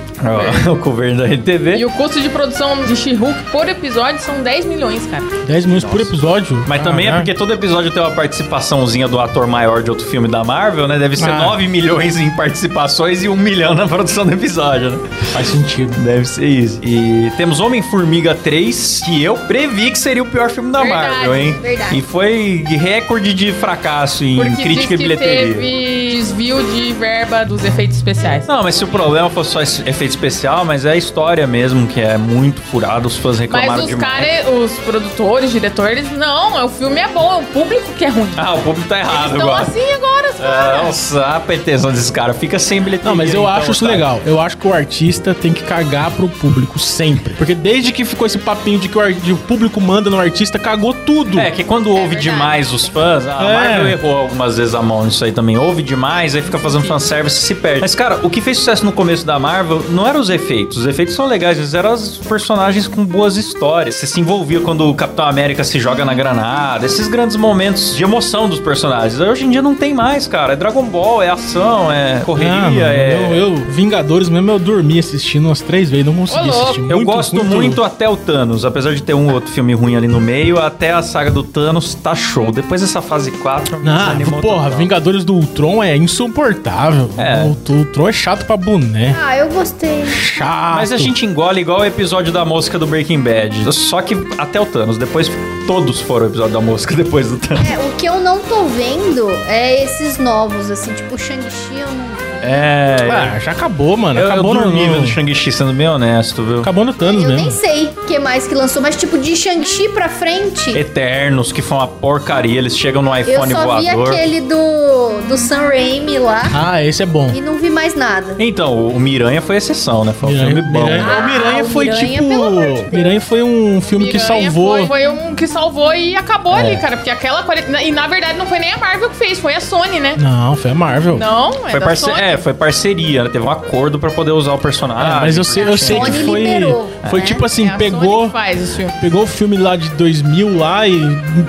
Ó, o governo da RedeTV. E o custo de produção de She-Hulk por episódio são 10 milhões, cara. 10 milhões por episódio. Mas também é porque todo episódio tem uma participaçãozinha do ator maior de outro filme da Marvel, né? Deve ser Ah. 9 milhões em participações e 1 milhão na produção do episódio, né? Faz sentido. Deve ser isso. E temos Homem-Formiga 3, que eu previ que seria o pior filme da Verdade, Marvel, hein? verdade. E foi recorde de fracasso em Porque crítica diz e que bilheteria. teve desvio de verba dos efeitos especiais. Não, mas se o problema fosse só esse efeito especial, mas é a história mesmo, que é muito furada, os fãs reclamaram Mas os demais. caras, os produtores, diretores, não, o filme é bom, é o público que é ruim. Ah, o público tá errado Eles agora. assim agora, os É, caras. nossa, a pretensão desse cara fica sem bilheteria. Não, mas eu então, acho isso tá? legal. Eu acho que o artista tem que cagar pro público sempre. Porque desde que ficou esse papinho de que o, ar- de o público manda no artista, cagou tudo. É, que quando ouve verdade. demais os fãs, a É. Marvel errou algumas vezes a mão nisso aí também. Ouve demais, aí fica fazendo fanservice e se perde. Mas, cara, o que fez sucesso no começo da Marvel não eram os efeitos. Os efeitos são legais, eram os personagens com boas histórias. Você se envolvia quando o Capitão América se joga na granada, esses grandes momentos de emoção dos personagens. Hoje em dia não tem mais, cara. É Dragon Ball, é ação, é correria, Ah, mano, é. eu, eu, Vingadores mesmo, eu dormi assistindo umas três vezes, não consegui louco. assistir. Eu gosto muito, até o Thanos, apesar de ter um outro filme ruim ali no meio, até a saga do Thanos tá show. Depois dessa fase 4, me Ah, desanimou porra, total. Vingadores do Ultron é insuportável. É. O, o Ultron é chato pra boné. Ah, eu gostei. Chato. Mas a gente engole igual o episódio da mosca do Breaking Bad. Só que até o Thanos. Depois todos foram o episódio da mosca depois do Thanos. É, o que eu não tô vendo é esses novos, assim, tipo Shang-Chi eu não. É. Ah, já acabou, mano. eu, eu acabou dormi no, vendo Shang-Chi, sendo bem honesto, viu? Acabou no Thanos Eu nem mesmo. sei o que mais que lançou, mas tipo, de Shang-Chi pra frente, Eternos, que foi uma porcaria. Eles chegam no eu iPhone só vi voador. aquele do, do Sam Raimi lá Ah, esse é bom. e não vi mais nada. Então, o Miranha foi exceção, né? Foi um filme bom. Miranha, Ah, o Miranha o foi Miranha, tipo. pelo amor de. Miranha foi um filme que Miranha salvou. Foi, foi um que salvou e acabou ali, cara. Porque aquela qualidade. E na verdade não foi nem a Marvel que fez, foi a Sony, né? Não, foi a Marvel. Não, é Foi da parce... Sony. É, foi parceria, né? Teve um acordo pra poder usar o personagem. Ah, mas eu sei, eu sei que Sony foi. liberou, Foi né? tipo assim, É a Sony pegou. que faz esse filme. Pegou o filme lá de 2000 lá e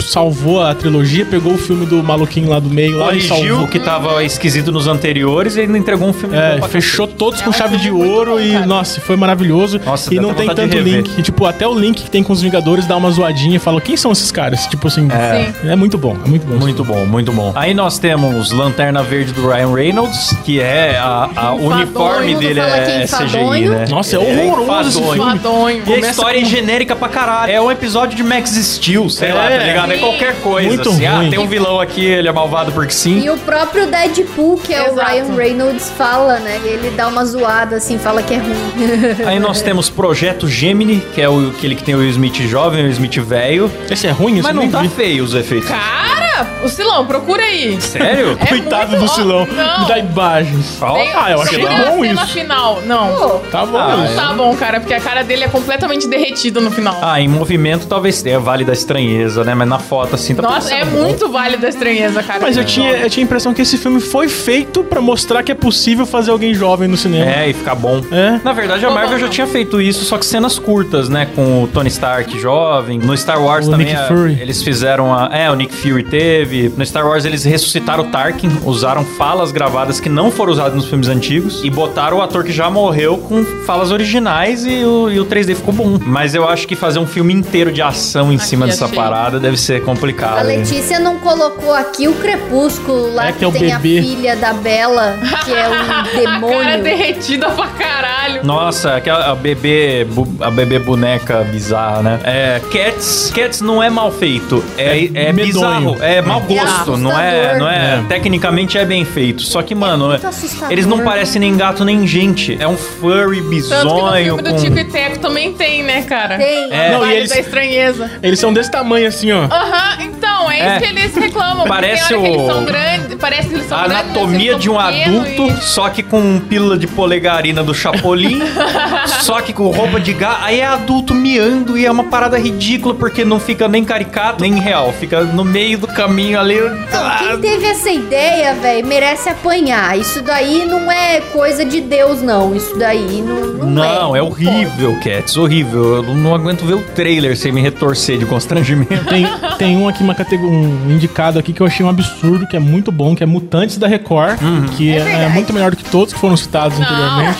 salvou a trilogia, pegou o filme do maluquinho lá do meio lá e Corrigiu salvou. o que tava esquisito nos anteriores e ele entregou um filme bom É, pra fechou todos É com um chave de filme muito ouro bom, e, cara. nossa, foi maravilhoso. Nossa, e dá não até tem vontade tanto rever. link. E, tipo, até o link que tem com os Vingadores dá uma zoadinha e fala, quem são esses caras? Tipo assim, Sim. é, muito bom, é muito bom. Muito bom, muito bom. Aí nós temos Lanterna Verde do Ryan Reynolds, que é a, a o uniforme dele é é CGI, né? Nossa, é horroroso esse enfadonho. Fadonho. E a história é genérica pra caralho. É um episódio de Max Steel, sei É. lá, tá ligado? É qualquer coisa. Muito assim. Ah, ruim. tem um vilão aqui, ele é malvado porque sim. E o próprio Deadpool, que é Exato. o Ryan Reynolds, fala, né? Ele dá uma zoada, assim, fala que é ruim. Aí nós temos Projeto Gemini, que é o, aquele que tem o Will Smith jovem e o Will Smith velho. Esse é ruim, esse Mas não nem tá vi. feio os efeitos. Cara, o Silão, procura aí. Sério? É Coitado muito- do Silão, Não. me dá imagens. Tem- Ah, eu achei bom isso. final. Não. Tá bom. Ah, Não é. tá bom, cara, porque a cara dele é completamente derretida no final. Ah, em movimento talvez tenha Vale da Estranheza, né? Mas na foto assim tá Nossa, é parecendo bom. muito válido a estranheza, cara. Mas eu tinha, eu tinha a impressão que esse filme foi feito pra mostrar que é possível fazer alguém jovem no cinema. É, e ficar bom. É. Na verdade, a Marvel já não. tinha feito isso, só que cenas curtas, né? Com o Tony Stark jovem. No Star Wars O também. A- Fury. Eles fizeram a. É, o Nick Fury teve. No Star Wars eles ressuscitaram o Tarkin, usaram falas gravadas que não foram usadas nos filmes antigos e botaram o ator que já morreu com falas originais e o, e o 3D ficou bom. Mas eu acho que fazer um filme inteiro de ação em Aqui, cima dessa achei. parada deve ser a complicado. hein? Letícia não colocou aqui o Crepúsculo, lá É que, que é o tem bebê. a filha da Bela, que é um A cara demônio. derretida pra caralho. Nossa, aquela a bebê, bu- a bebê boneca bizarra, né? É, Cats, Cats não é mal feito, é, é, medonho. bizarro, é mau gosto, não é, não é, É. tecnicamente é bem feito. Só que, mano, assustador. eles não parecem nem gato nem gente. É um furry Tanto que no bizonho filme do com Tico e Teco também tem, né, cara? Tem. É. Não, e eles- da estranheza. Eles são desse tamanho assim, ó. Aham, então, é, É. isso que eles reclamam. Parece o- eles são grandes, parece que eles são a grandes, anatomia de um adulto, e- só que com pílula de polegarina do Chapolin, só que com roupa de gato. Aí é adulto miando e é uma parada ridícula porque não fica nem caricato nem real, fica no meio do caminho ali. Não, quem teve essa ideia, velho, merece apanhar. Isso daí não é coisa de Deus, não. Isso daí não, não, Não, é Não horrível, Cats, horrível. Eu não aguento ver o trailer sem me retorcer de constrangimento. Tem, tem um aqui, uma categoria, um indicado aqui que eu achei um absurdo, que é muito bom, que é Mutantes da Record, que É é, verdade. muito melhor do que todos que foram citados Não, anteriormente.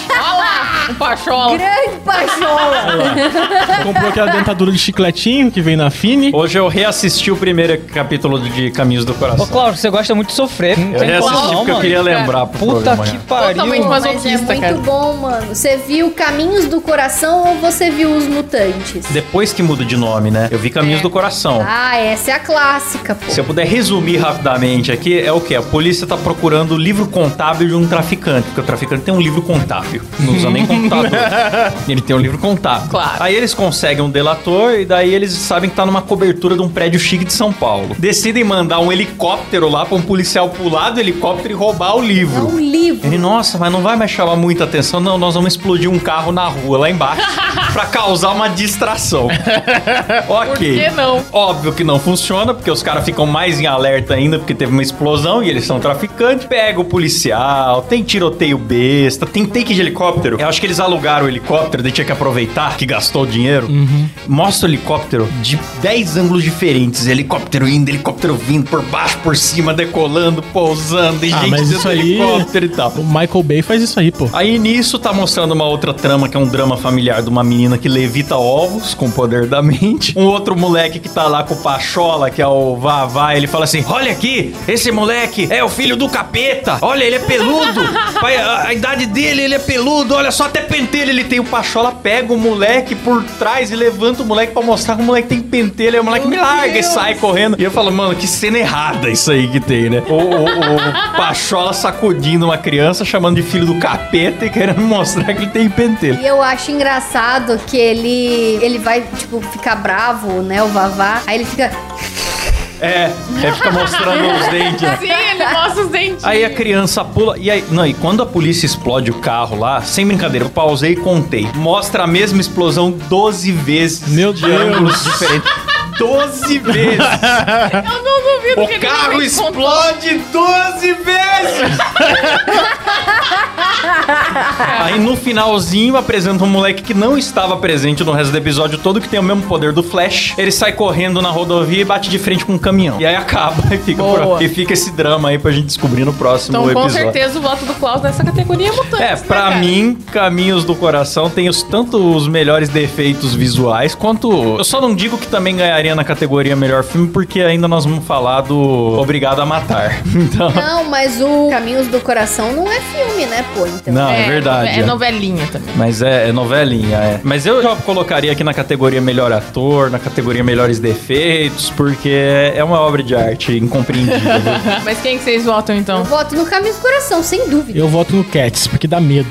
O Pachola. Grande pachola. Comprou aquela dentadura de chicletinho que vem na Fini. Hoje eu reassisti o primeiro capítulo de Caminhos do Ô, Coração. Cláudio, você gosta muito de sofrer. Não Eu reassisti não, porque eu queria cara. lembrar pro Puta que pariu. Totalmente Mas é masoquista, muito cara. bom, mano. Você viu Caminhos do Coração ou você viu Os Mutantes? Depois que muda de nome, né? Eu vi Caminhos É. do Coração. Ah, essa é a clássica, pô. Se eu puder resumir rapidamente aqui, é o que? A polícia tá procurando o livro contábil de um traficante, porque o traficante tem um livro contábil. Não usa nem computador. Ele tem um livro contábil. Claro. Aí eles conseguem um delator e daí eles sabem que tá numa cobertura de um prédio chique de São Paulo. Decidem mandar um helicóptero lá pra um policial pular do helicóptero e roubar o É livro. um livro. Ele, nossa, mas não vai mais chamar muita atenção. Não, nós vamos explodir um carro na rua, lá embaixo, pra causar uma distração. ok. Por que não? Óbvio que não funciona, porque os caras ficam mais em alerta ainda, porque teve uma explosão e eles são traficantes. Pega o policial, tem tiroteio besta, tem take de helicóptero. Eu acho que eles alugaram o helicóptero, daí tinha que aproveitar que gastou o dinheiro. Mostra o helicóptero de 10 ângulos diferentes. Helicóptero indo, helicóptero vindo, por baixo, por cima, decolando, pousando, e Ah, gente mas isso aí- helicóptero e tal. O Michael Bay faz isso aí, pô. Aí nisso tá mostrando uma outra trama, que é um drama familiar de uma menina que levita ovos com o poder da mente. Um outro moleque que tá lá com o Pachola, que é o Vavá, ele fala assim: Olha aqui, esse moleque é o filho do capeta. Olha, ele é peludo. Pai, a, a idade dele, ele é peludo. Olha só, até pentelho ele tem. O Pachola pega o moleque por trás e levanta o moleque pra mostrar que o moleque tem pentelho. Aí o moleque me larga e sai correndo. E eu falo, mano, que cena errada isso aí que tem, né? O, o, o Pachola sacudindo uma criança, chamando de filho do capeta e querendo mostrar que ele tem pentelho. E eu acho engraçado que ele ele vai, tipo, ficar bravo, né, o Vavá. Aí ele fica... É, é fica mostrando os dentes. né? Sim, ele mostra os dentinhos. Aí a criança pula. E aí, não, e quando a polícia explode o carro lá, sem brincadeira, eu pausei e contei. Mostra a mesma explosão 12 vezes. Meu de Deus. ângulos diferentes. 12 vezes. Eu não duvido que O ele carro contou. explode 12 vezes! Aí no finalzinho apresenta um moleque que não estava presente no resto do episódio todo, que tem o mesmo poder do Flash. Ele sai correndo na rodovia e bate de frente com um caminhão. E aí acaba e fica, por- e fica esse drama aí pra gente descobrir no próximo Então, com episódio. certeza, o voto do Klaus nessa categoria é mutante. É, pra mim, Caminhos do Coração tem os, tanto os melhores defeitos visuais, quanto. Eu só não digo que também ganharia na categoria melhor filme, porque ainda nós vamos falar do Obrigado a Matar. Então. Não, mas o Caminhos do Coração não é filme, né, pô? Então. Não, é, verdade. É novelinha também. Mas é, é novelinha, é. Mas eu já colocaria aqui na categoria melhor ator, na categoria melhores defeitos, porque é uma obra de arte incompreendida. Mas quem que vocês votam, então? Eu voto no Caminhos do Coração, sem dúvida. Eu voto no Cats, porque dá medo.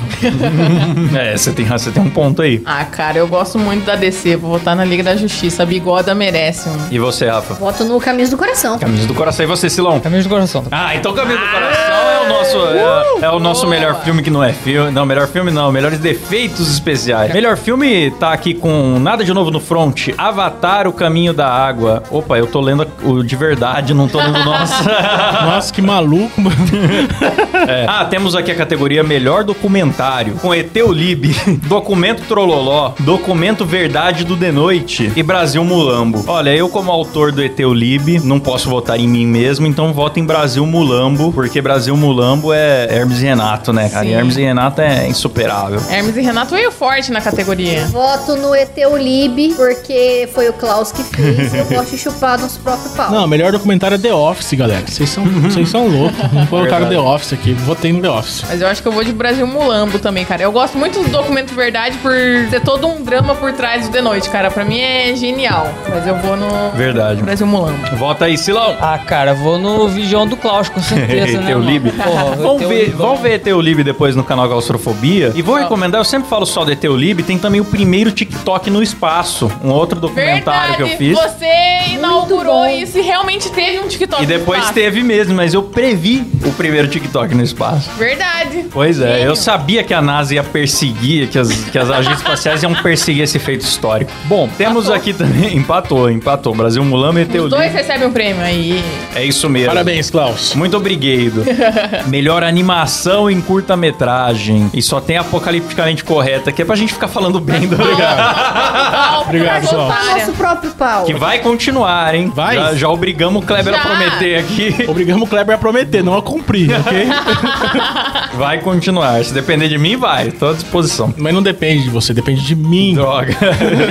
é, você tem, você tem um ponto aí. Ah, cara, eu gosto muito da DC. Vou votar na Liga da Justiça. A Bigoda merece um. E você, Rafa? Voto no Caminhos do Coração. Caminhos do Coração. E você, Silão? Caminhos do Coração. Ah, então Caminho do Coração é o nosso, é, é o nosso melhor filme que não é filme. Não, melhor filme não, melhores defeitos especiais. Melhor filme tá aqui com Nada de Novo no Front, Avatar, O Caminho da Água. Opa, eu tô lendo o de verdade, não tô lendo o nosso. Nossa, que maluco, mano. É. Ah, temos aqui a categoria Melhor Documentário, com Eteolib, Documento Trololó, Documento Verdade do De Noite e Brasil Mulambo. Olha, eu como autor do Eteolib, não posso votar em mim mesmo, então voto em Brasil Mulambo, porque Brasil Mulambo é Hermes e Renato, né, cara? E. Hermes e Renato é insuperável. Hermes e Renato veio forte na categoria. Voto no Eteolib, porque foi o Klaus que fez eu gosto de chupar nos próprios pau. Não, o melhor documentário é The Office, galera. Vocês são, vocês são loucos. Não colocaram Verdade. The Office aqui. Votei no The Office. Mas eu acho que eu vou de Brasil Mulambo também, cara. Eu gosto muito do documento verdade por ter todo um drama por trás do The Noite, cara. Pra mim é genial. Mas eu vou no Verdade. Brasil Mulambo. Vota aí, Silão. Ah, cara, vou no Vigião do Klaus, com certeza, né? Eteolib. mano? Porra, Vamos ver, Eteolib, vamos ver Eteolib depois no canal Claustrofobia. E vou recomendar, eu sempre falo só do Eteolib, tem também o primeiro TikTok no espaço. Um outro documentário que eu fiz. Você inaugurou isso e realmente teve um TikTok. E depois teve mesmo, mas eu previ o primeiro TikTok no espaço. Verdade. Pois é, Gênio. eu sabia que a NASA ia perseguir, que as, que as agências espaciais iam perseguir esse feito histórico. Bom, temos Empatou. aqui também. Empatou, empatou. Brasil Mulamba e Os Eteolib. dois recebem um prêmio aí. É isso mesmo. Parabéns, Klaus. Muito obrigado. Melhor animação em curta-metragem. E só tem apocalipticamente correta, que é pra gente ficar falando bem do Obrigado, Klaus. né? Nosso próprio pau. Que vai continuar, hein? Vai? Já, já obrigamos o Kleber a Já. prometer aqui. Obrigamos o Kleber a prometer, não a cumprir, ok? Vai continuar. Se depender de mim, vai. Tô à disposição. Mas não depende de você, depende de mim. Droga.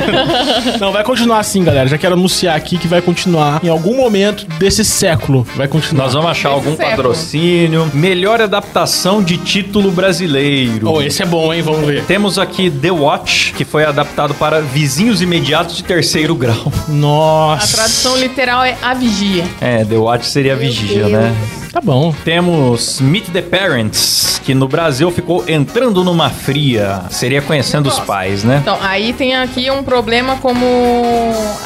Não, vai continuar assim, galera. Já quero anunciar aqui que vai continuar em algum momento desse século. Vai continuar. Nós vamos achar algum século. patrocínio. Melhor adaptação de título brasileiro. Oh, esse é bom, hein? Vamos ver. Temos aqui The Watch, que foi adaptado para vizinhos imediatos de terceiro grau. Nossa. A tradução literal é a vigia. É, The Watch seria a vigia, Deus. né? Tá bom. Temos Meet the Parents, que no Brasil ficou entrando numa fria. Seria conhecendo os pais, né? Então, aí tem aqui um problema como.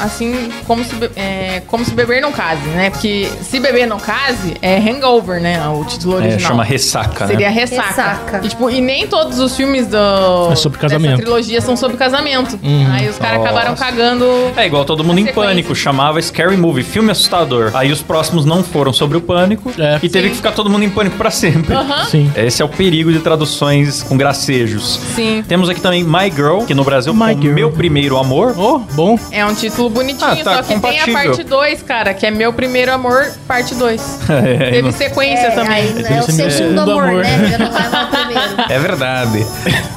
Assim, como se, é, como se beber não case, né? Porque se beber não case, é hangover, né? O título É, original. chama ressaca, Seria né? ressaca. Ressaca. E, tipo, e nem todos os filmes do, É sobre casamento. dessa trilogia são sobre casamento. Aí os caras Nossa. acabaram cagando. É igual todo mundo em Sequência. pânico, chamava Scary Movie, filme assustador. Aí os próximos não foram sobre o pânico É. e teve Sim. que ficar todo mundo em pânico pra sempre. Aham. Sim. Esse é o perigo de traduções com gracejos. Sim. Temos aqui também My Girl, que no Brasil My ficou Girl. Meu Primeiro Amor. Oh, bom. É um título bonitinho, Ah, tá só que tem a parte 2, cara, que é Meu Primeiro Amor, parte 2. É, Teve não- sequência É, também. aí é o meu segundo segundo amor, amor. né? Já não vai mais primeiro. É verdade.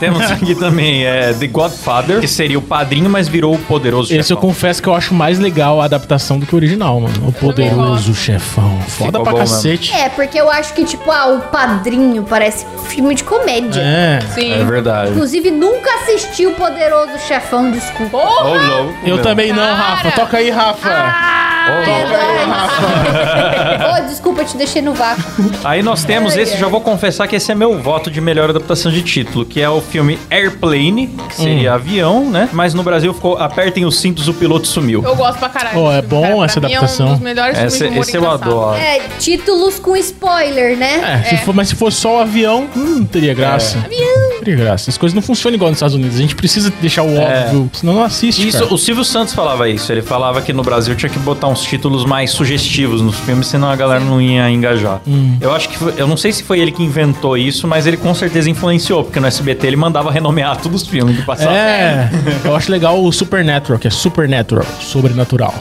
Temos aqui também é, The Godfather, que seria o padrinho, mas virou o poderoso Esse eu chefão. confesso que eu acho mais legal a adaptação do que o original, mano. O poderoso chefão. Foda Ficou pra bom mesmo. cacete. É, porque eu acho que, tipo, ah, o padrinho parece filme de comédia. É. Sim. É verdade. Inclusive, nunca assisti o Poderoso Chefão, desculpa. Porra! Ô, louco, Eu meu. também não. Rafa. Toca aí, Rafa. Ô, louco. Ô, desculpa, eu te deixei no vácuo. Aí nós temos esse, já vou confessar que esse é meu voto de melhor adaptação de título, que é o filme Airplane, que seria Hum. avião, né? Mas no Brasil ficou Apertem os cintos, o piloto sumiu. Eu gosto pra caralho. Oh, é bom cara. essa adaptação. É um dos melhores Esse, filmes de humor esse eu engraçado. adoro. É, títulos com spoiler, né? É, se for, mas se for só o avião, hum, não teria graça. teria graça. As coisas não funcionam igual nos Estados Unidos. A gente precisa deixar o É. óbvio, senão não assiste, Isso, cara. o Silvio Santos falava isso. Ele falava que no Brasil tinha que botar uns títulos mais sugestivos nos filmes, senão a galera não ia engajar. Hum. Eu acho que foi- eu não sei se foi ele que inventou isso, mas ele com certeza influenciou, porque no SBT ele mandava renomear todos os filmes que passavam. É, eu acho legal o Supernatural, que é Supernatural, sobrenatural.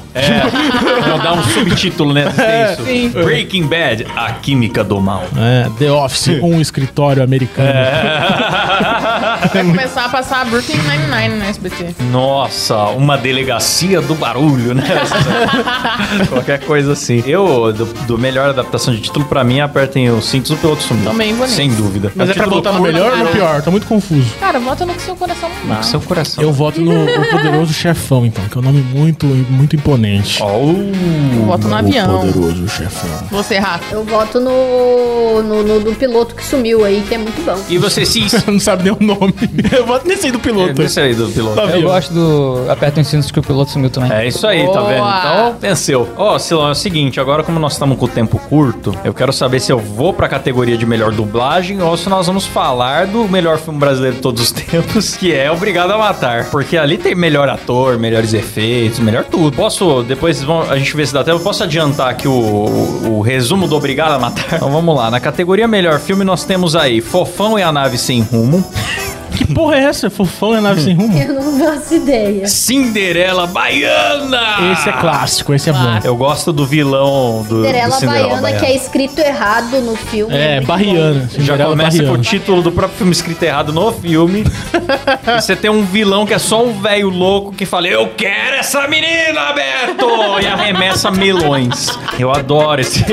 Vou dar um subtítulo, né? É. Sim. Breaking Bad, a química do mal. É, The Office, um escritório americano. Vai começar a passar Brooklyn Nine-Nine no SBT. Nossa, uma delegacia do barulho, né? Qualquer coisa assim. Eu, do, do melhor adaptação de título, pra mim, apertem os cintos do piloto sumiu. Também vou Sem dúvida. Mas é pra botar no melhor ou no pior? Tô muito confuso. Cara, vota no que seu coração manda. Seu coração. Eu voto no O Poderoso Chefão, então, que é um nome muito, muito imponente. Eu voto no avião. Poderoso Chefão. Você, Rafa. Eu voto no, no, no do piloto que sumiu aí, que é muito bom. E você, Cis? Não sabe nem o nome. Eu voto nesse aí do piloto. Esse aí do piloto. Tá Eu gosto do Aperta os cintos que o piloto sumiu também. É isso aí, tá Boa. vendo? Então, venceu. Ó, Silão, é o seguinte, agora como nós estamos com o tempo curto, eu quero saber se eu vou pra categoria de melhor dublagem ou se nós vamos falar do melhor filme brasileiro de todos os tempos, que é Obrigado a Matar. Porque ali tem melhor ator, melhores efeitos, melhor tudo. Posso, depois vamos- a gente vê se dá tempo, posso adiantar aqui o, o, o resumo do Obrigado a Matar? Então vamos lá, na categoria melhor filme nós temos aí Fofão e a Nave Sem Rumo, Que porra é essa? Fofão é nave sem rumo? Eu não faço ideia. Cinderela Baiana! Esse é clássico, esse é bom. Eu gosto do vilão do, do Cinderela Cinderela Baiana, que é escrito errado no filme. É, muito Barriana. Já Cinderela começa com o Barriana. título do próprio filme escrito errado no filme. e você tem um vilão que é só um velho louco que fala: Eu quero essa menina, Beto! E arremessa melões. Eu adoro esse,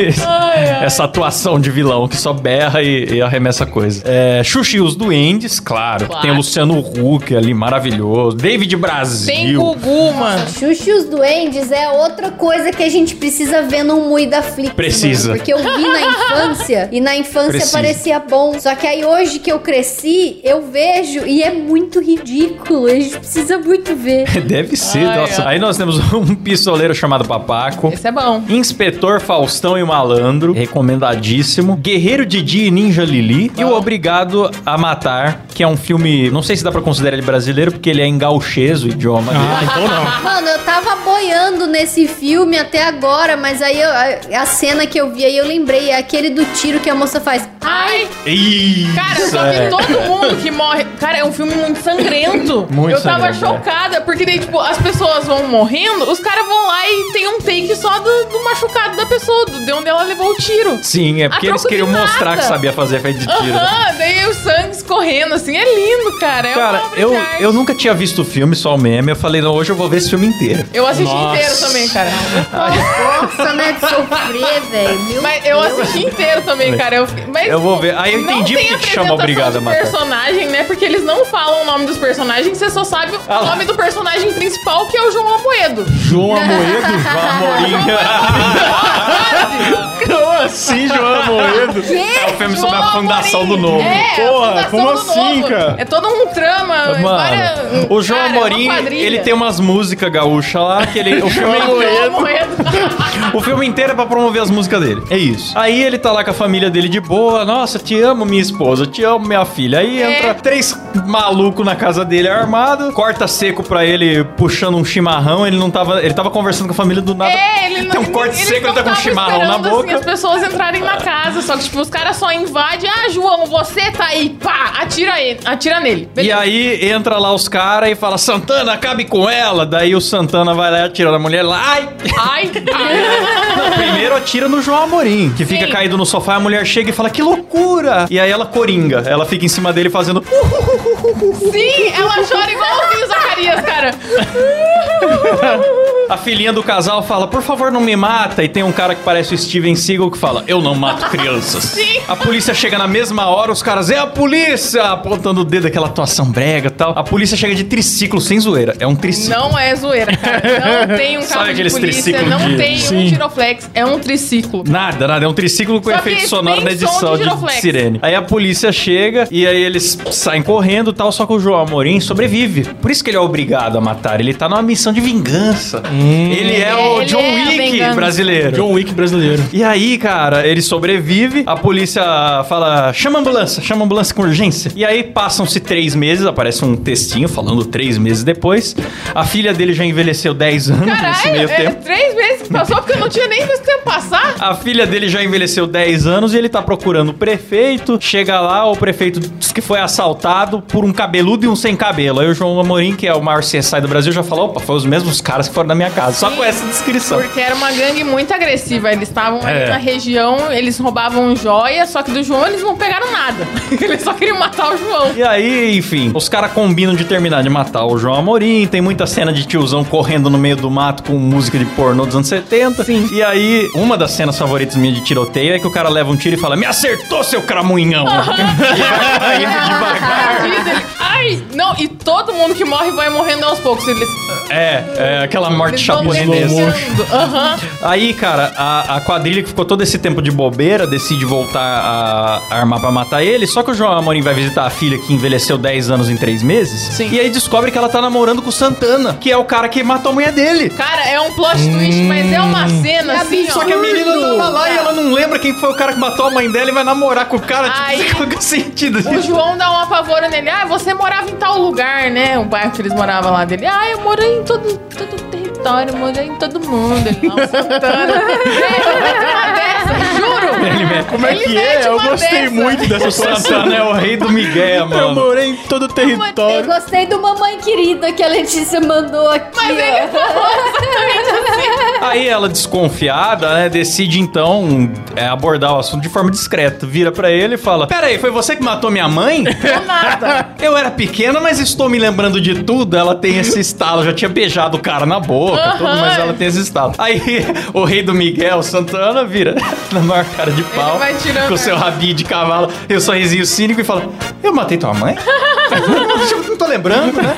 essa atuação de vilão que só berra e, e arremessa coisa. É, Xuxa e os Duendes, claro. Claro. Tem o Luciano Huck ali, maravilhoso. David Brasil. Tem Gugu, mano. Xuxa e os Duendes é outra coisa que a gente precisa ver num Mui da Flix. Precisa. mano, porque eu vi na infância e na infância Precisa. parecia bom. Só que aí hoje que eu cresci, eu vejo e é muito ridículo. A gente precisa muito ver. Deve ser, Ai, nossa. ai. Aí nós temos um pistoleiro chamado Papaco. Esse é bom. Inspetor Faustão e Malandro, recomendadíssimo. Guerreiro Didi e Ninja Lili. E o Obrigado a Matar, que é um filme, não sei se dá pra considerar ele brasileiro, porque ele é em gauchês, o idioma dele. Ah, então não. Mano, eu tava boiando nesse filme até agora, mas aí eu- a, a cena que eu vi aí eu lembrei, é aquele do tiro que a moça faz. Ai, Isso, cara, eu só vi é. todo mundo que morre. Cara, é um filme muito sangrento. Muito eu tava sangrento, é. chocada, porque daí, tipo, as pessoas vão morrendo, os caras vão lá e tem um take só do, do machucado da pessoa, do- de onde ela levou o tiro. Sim, é porque A eles troco de queriam mostrar que sabia fazer efeito de tiro. né? Aham, daí o sangue escorrendo, assim, é lindo, cara. É Cara, uma obra eu, de arte. eu nunca tinha visto o filme, só o meme. Eu falei, não, hoje eu vou ver esse filme inteiro. Eu assisti Nossa. inteiro também, cara. Nossa, né? De sofrer, velho. Mas eu assisti inteiro também, cara. Eu, mas Eu vou ver. Aí eu não entendi porque que chama Obrigado a Matar. personagem, né? Porque eles não falam o nome dos personagens, você só sabe o Ah lá. nome do personagem principal, que é o João Amoedo. João Amoedo? Como assim, João Amoedo? É o filme sobre a fundação do novo. É, Porra, como assim, cara? É todo um trama. várias- Mano, o João Cara, é Amorim, quadrilha. ele tem umas músicas gaúchas lá que ele. O filme, o filme inteiro é pra promover as músicas dele. É isso. Aí ele tá lá com a família dele de boa. Nossa, te amo, minha esposa. Te amo, minha filha. Aí É. entra três malucos na casa dele armado. Corta seco pra ele puxando um chimarrão. Ele não tava. Ele tava conversando com a família do nada. É, ele não. Tem um corte seco, ele tá com um chimarrão na esperando, boca. Assim, as pessoas entrarem na casa. Só que, tipo, os caras só invadem. Ah, João, você tá aí. Pá, atira, ele, atira nele. E Beleza. aí entra lá os caras e fala: Santana, acabe com ela. Daí o Santana vai lá e atira na mulher lá. Ai! Ai, ai. Não, primeiro atira no João Amorim, que fica Sim. caído no sofá, a mulher chega e fala, que loucura! E aí ela coringa, ela fica em cima dele fazendo... Sim, ela chora igualzinho o Zacarias, cara. A filhinha do casal fala, por favor, não me mata. E tem um cara que parece o Steven Seagal que fala, eu não mato crianças. Sim. A polícia chega na mesma hora, os caras, é a polícia! Apontando o dedo, aquela atuação brega e tal. A polícia chega de triciclo, sem zoeira. É um triciclo. Não é zoeira, cara. Não tem um Sabe carro de aqueles polícia, triciclos não de- tem um Sim. giroflex. É um triciclo. Nada, nada. É um triciclo com Só que efeito sonoro na som edição de de, giroflex. sirene. Aí a polícia chega e aí eles saem correndo e tal, só que o João Amorim sobrevive. Por isso que ele é obrigado a matar. Ele tá numa missão de vingança. Ele é o Ele John é Wick vingança. brasileiro. John Wick brasileiro. E aí, cara, ele sobrevive, a polícia fala, chama a ambulância, chama a ambulância com urgência. E aí passam-se três meses, aparece um textinho falando três meses depois. A filha dele já envelheceu 10 anos nesse meio é, tempo. três passou porque eu não tinha nem visto o tempo passar. A filha dele já envelheceu 10 anos e ele tá procurando o prefeito. Chega lá, o prefeito diz que foi assaltado por um cabeludo e um sem cabelo. Aí o João Amorim, que é o maior CSI do Brasil, já falou: opa, foi os mesmos caras que foram na minha casa. Só com essa descrição. Porque era uma gangue muito agressiva. Eles estavam ali É. na região, eles roubavam joia, só que do João eles não pegaram nada. eles só queriam matar o João. E aí, enfim, os caras combinam de terminar de matar o João Amorim. Tem muita cena de tiozão correndo no meio do mato com música de pornô dos anos 70. Sim. E aí, uma das cenas favoritas minha de tiroteio é que o cara leva um tiro e fala: Me acertou, seu cramunhão! e vai devagar. Ai, não, e todo mundo que morre vai morrendo aos poucos. Eles, É, é aquela morte eles vão japonesa. descendo. Aham. Aí, cara, a, a quadrilha que ficou todo esse tempo de bobeira decide voltar a, a armar pra matar ele. Só que o João Amorim vai visitar a filha que envelheceu 10 anos em 3 meses. Sim. E aí descobre que ela tá namorando com o Santana, que é o cara que matou a mulher dele. Cara, é um plot twist, mas é uma cena Que assim, ó. Só que a menina tava lá e ela não lembra quem foi o cara que matou a mãe dela e vai namorar com o cara. Aí- tipo, qual que é o sentido O? João dá uma apavora nele. Ah, você morava em tal lugar, né? O bairro que eles moravam lá dele. Ah, eu morei em todo, todo o território, morei em todo mundo. Ele não, Santana. Ele mete Como é Ele que mete é? Eu uma gostei dessa. muito dessa O situação. Santana é o rei do Miguel, Eu mano. morei em todo o Eu território. gostei do Mamãe Querida que a Letícia mandou aqui. Mas ele exatamente assim. Aí ela, desconfiada, né, decide então é, abordar o assunto de forma discreta. Vira pra ele e fala: Pera aí, foi você que matou minha mãe? Do nada. Eu era pequena, mas estou me lembrando de tudo. Ela tem esse estalo. Já tinha beijado o cara na boca, tudo, mas ela tem esse estalo. Aí o rei do Miguel, Santana, vira na maior cara de pau. com o seu rabinho de cavalo e o sorrisinho cínico e fala: Eu matei tua mãe? Tô lembrando, né?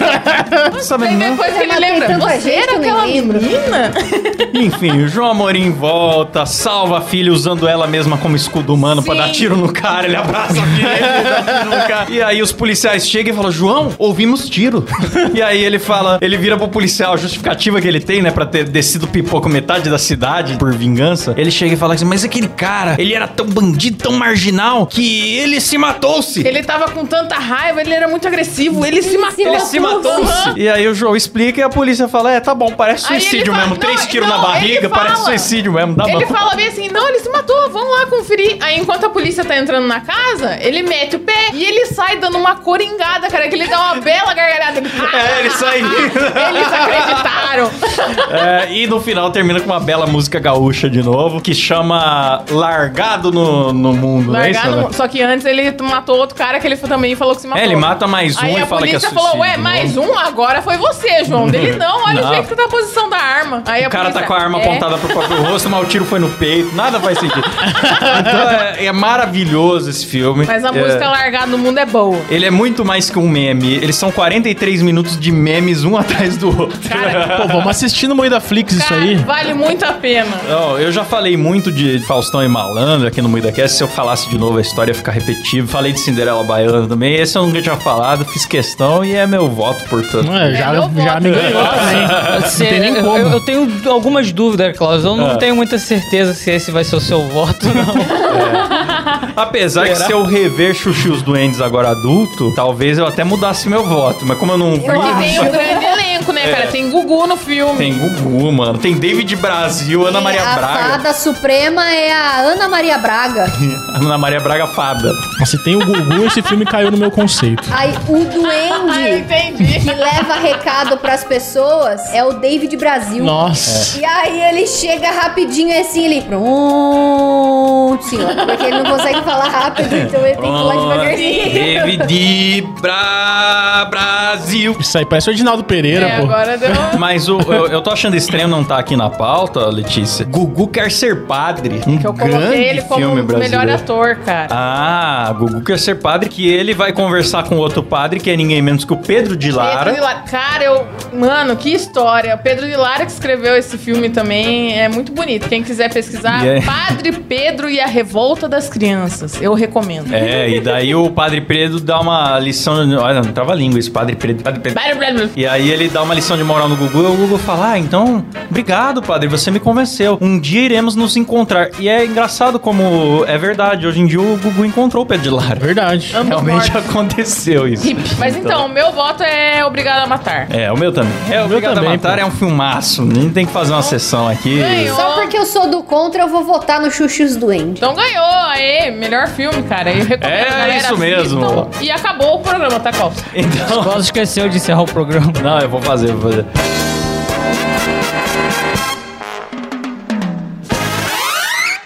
Aí não. depois ele lembra. Você era aquela lembro." menina? Enfim, o João Amorim volta, salva a filha usando ela mesma como escudo humano pra Sim. dar tiro no cara. Ele abraça a filha e dá tiro no cara. E aí os policiais chegam e falam: João, ouvimos tiro. e aí ele fala, ele vira pro policial, a justificativa que ele tem, né, pra ter descido pipoco metade da cidade por vingança. Ele chega e fala assim: Mas aquele cara, ele era tão bandido, tão marginal, que ele se matou-se. Ele tava com tanta raiva, ele era muito agressivo, ele se matou. Ele se matou-se. E aí o João explica e a polícia fala: É, tá bom, parece Aí ele suicídio fala- mesmo. Três tiros não, na barriga, ele parece suicídio mesmo. Tá Ele bom. fala bem assim, não, ele se matou, vamos lá conferir. Aí enquanto a polícia tá entrando na casa, ele mete o pé e ele sai dando uma coringada, cara, que ele dá uma bela gargalhada. Ele, É, ele sai rindo. Eles acreditaram. É, e no final termina com uma bela música gaúcha de novo, que chama Largado no, no Mundo, não é isso? Né? Só que antes ele matou outro cara que ele também falou que se matou. É, ele mata mais um Aí e a fala que é polícia suicídio. falou, ué, mais um? Agora foi você, João. Dele não, olha Não. o jeito que tá a posição da arma. Aí O cara tá com a arma é. apontada pro próprio rosto, mas o tiro foi no peito, nada faz sentido. então é, é maravilhoso esse filme. Mas a É, música Largado no Mundo é boa. Ele é muito mais que um meme. Eles são 43 minutos de memes um atrás do outro. Pô, vamos assistir no Moída Flix isso Cara, aí. vale muito a pena. Não, eu já falei muito de Faustão e Malandro aqui no MuidaCast. Se eu falasse de novo a história ia ficar repetitivo. Falei de Cinderela Baiana também. Esse eu nunca tinha falado, fiz questão e é meu voto, portanto. Não é, já, meu já voto. me ganhou também. Não tem nem eu, como. eu- eu tenho algumas dúvidas, Klaus. Eu não Ah. tenho muita certeza se esse vai ser o seu voto, não. Apesar que se eu rever e os Duendes agora adulto, talvez eu até mudasse meu voto. Mas como eu não vi, E tem um grande elenco, né, cara? Tem Gugu no filme. tem Gugu, mano. Tem David Brasil, Ana Maria a Braga. fada suprema é a Ana Maria Braga. Ana Maria Braga fada. Se tem o Gugu, esse filme caiu no meu conceito. Aí o Ah, duende entendi. que leva recado pras pessoas é o David Brasil. Nossa. E aí ele chega rapidinho assim, ele pronto, senhor. Porque ele não consegue falar rápido, então ele tem que falar devagarzinho. David Bra... Brasil. Isso aí parece o Edinaldo Pereira, É, pô. agora deu. Mas o, eu, eu tô achando estranho não tá aqui na pauta, Letícia. Gugu quer ser padre. Um Que eu grande coloquei ele como brasileiro. melhor ator, cara. Ah, Gugu quer ser padre, que ele vai conversar com outro padre, que é ninguém menos que o Pedro de Lara. Pedro de Lara. Cara, eu. Mano, que história. O Pedro de Lara que escreveu esse filme também é muito bonito. Quem quiser pesquisar, E é- Padre Pedro e a Revolta das Crianças. Eu recomendo. É, e daí o Padre Pedro dá uma lição. Olha, não trava a língua isso, Padre Pedro, Padre Pedro. E aí ele dá uma lição de moral no Gugu, o Gugu fala: Ah, então, obrigado, padre, você me convenceu. Um dia iremos nos encontrar. E é engraçado como é verdade. Hoje em dia o Gugu encontrou o Pedro de Lara. Verdade. Ambos Realmente mortos. aconteceu isso. Mas então, meu voto é obrigado a matar. É, o meu também. É, o meu Obrigado também, a Matar pô. é um filmaço. Gente tem que fazer uma sessão aqui. Ganhou. Só porque eu sou do contra, eu vou votar no Xuxus Então ganhou, aê, melhor filme, cara. Eu recomendo, É galera, isso mesmo. assistam. E acabou o programa, tá, Cops? Então. Quase esqueceu de encerrar o programa. Não, eu vou fazer, vou fazer.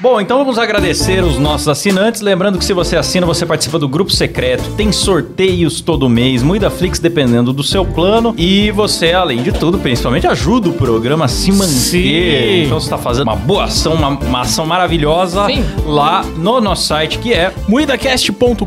Bom, então vamos agradecer os nossos assinantes. Lembrando que se você assina, você participa do grupo secreto. Tem sorteios todo mês, muita Flix dependendo do seu plano. E você, além de tudo, principalmente ajuda o programa a se manter. Sim. Então você está fazendo uma boa ação, uma, uma ação maravilhosa Sim. lá no nosso site que é Muidacast.com.br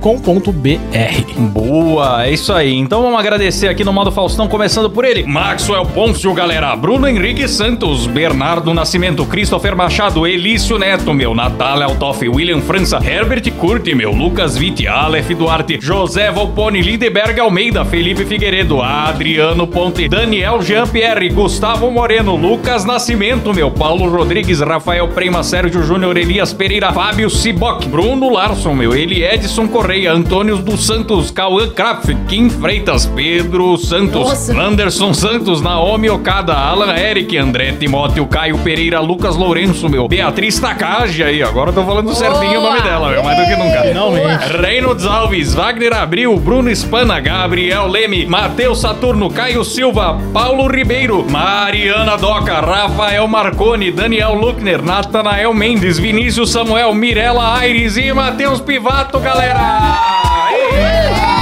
Boa, é isso aí. Então vamos agradecer aqui no modo Faustão, começando por ele. Maxwell Pôncio, galera. Bruno Henrique Santos, Bernardo Nascimento, Christopher Machado, Elício Neto, meu, Natália Altoff, William França, Herbert Curti, meu, Lucas Vitti, Aleph Duarte, José Volpone, Lindeberg Almeida, Felipe Figueiredo, Adriano Ponte, Daniel Jean-Pierre, Gustavo Moreno, Lucas Nascimento, meu, Paulo Rodrigues, Rafael Prema, Sérgio Júnior, Elias Pereira, Fábio Siboc, Bruno Larson, meu, Eli Edson Correia, Antônio dos Santos, Cauã Krapf, Kim Freitas, Pedro Santos, Nossa. Anderson Santos, Naomi Okada, Alan Eric, André Timóteo, Caio Pereira, Lucas Lourenço, meu, Beatriz Takagi aí, agora eu tô falando certinho o nome dela, meu, mais do que nunca. Finalmente. Reynolds Alves, Wagner Abril, Bruno Espana, Gabriel Leme, Matheus Saturno, Caio Silva, Paulo Ribeiro, Mariana Doca, Rafael Marconi, Daniel Luckner, Natanael Mendes, Vinícius Samuel, Mirela Aires e Matheus Pivato, galera!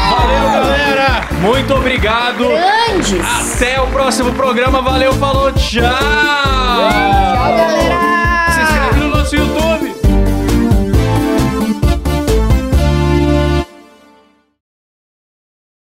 Valeu, galera! Muito obrigado! Grandes. Até o próximo programa, valeu, falou, tchau! Tchau, galera.